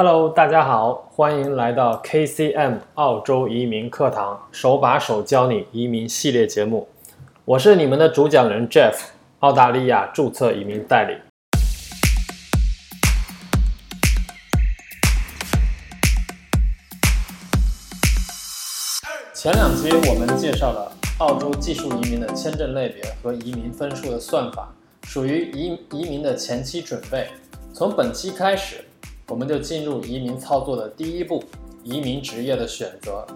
Hello，大家好，欢迎来到 KCM 澳洲移民课堂，手把手教你移民系列节目。我是你们的主讲人 Jeff，澳大利亚注册移民代理。前两期我们介绍了澳洲技术移民的签证类别和移民分数的算法，属于移移民的前期准备。从本期开始。我们就进入移民操作的第一步，移民职业的选择。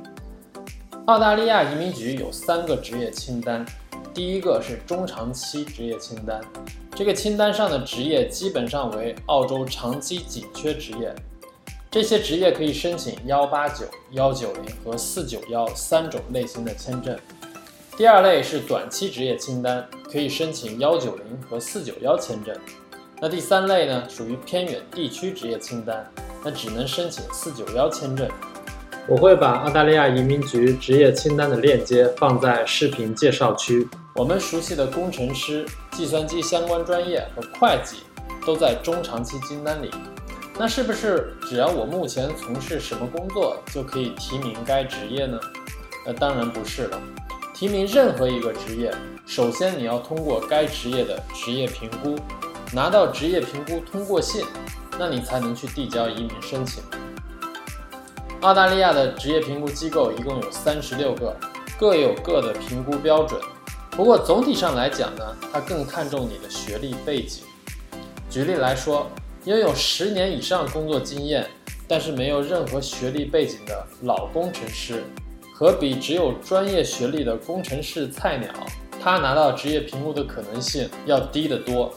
澳大利亚移民局有三个职业清单，第一个是中长期职业清单，这个清单上的职业基本上为澳洲长期紧缺职业，这些职业可以申请幺八九、幺九零和四九幺三种类型的签证。第二类是短期职业清单，可以申请幺九零和四九幺签证。那第三类呢，属于偏远地区职业清单，那只能申请四九幺签证。我会把澳大利亚移民局职业清单的链接放在视频介绍区。我们熟悉的工程师、计算机相关专业和会计都在中长期清单里。那是不是只要我目前从事什么工作就可以提名该职业呢？那当然不是了。提名任何一个职业，首先你要通过该职业的职业评估。拿到职业评估通过信，那你才能去递交移民申请。澳大利亚的职业评估机构一共有三十六个，各有各的评估标准。不过总体上来讲呢，它更看重你的学历背景。举例来说，拥有十年以上工作经验，但是没有任何学历背景的老工程师，和比只有专业学历的工程师菜鸟，他拿到职业评估的可能性要低得多。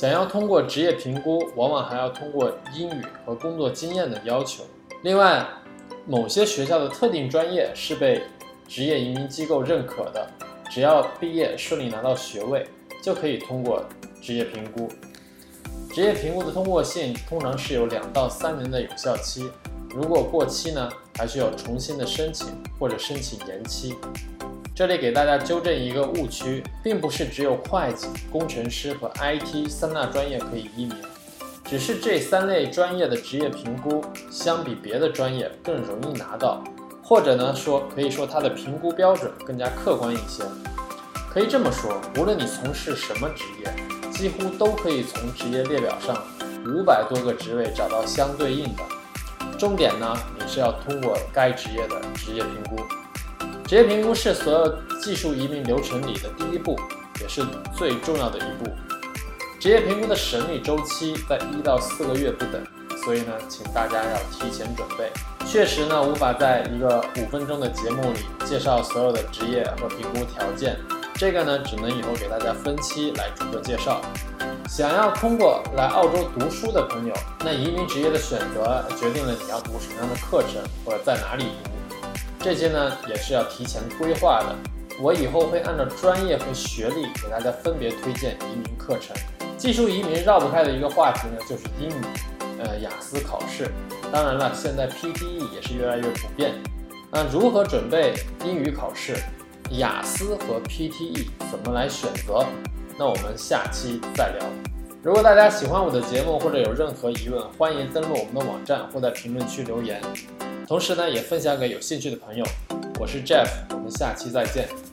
想要通过职业评估，往往还要通过英语和工作经验的要求。另外，某些学校的特定专业是被职业移民机构认可的，只要毕业顺利拿到学位，就可以通过职业评估。职业评估的通过性通常是有两到三年的有效期，如果过期呢，还需要重新的申请或者申请延期。这里给大家纠正一个误区，并不是只有会计、工程师和 IT 三大专业可以移民，只是这三类专业的职业评估相比别的专业更容易拿到，或者呢说可以说它的评估标准更加客观一些。可以这么说，无论你从事什么职业，几乎都可以从职业列表上五百多个职位找到相对应的。重点呢，你是要通过该职业的职业评估。职业评估是所有技术移民流程里的第一步，也是最重要的一步。职业评估的审理周期在一到四个月不等，所以呢，请大家要提前准备。确实呢，无法在一个五分钟的节目里介绍所有的职业和评估条件，这个呢，只能以后给大家分期来逐个介绍。想要通过来澳洲读书的朋友，那移民职业的选择决定了你要读什么样的课程或者在哪里读。这些呢也是要提前规划的。我以后会按照专业和学历给大家分别推荐移民课程。技术移民绕不开的一个话题呢，就是英语，呃，雅思考试。当然了，现在 PTE 也是越来越普遍。那如何准备英语考试？雅思和 PTE 怎么来选择？那我们下期再聊。如果大家喜欢我的节目或者有任何疑问，欢迎登录我们的网站或在评论区留言。同时呢，也分享给有兴趣的朋友。我是 Jeff，我们下期再见。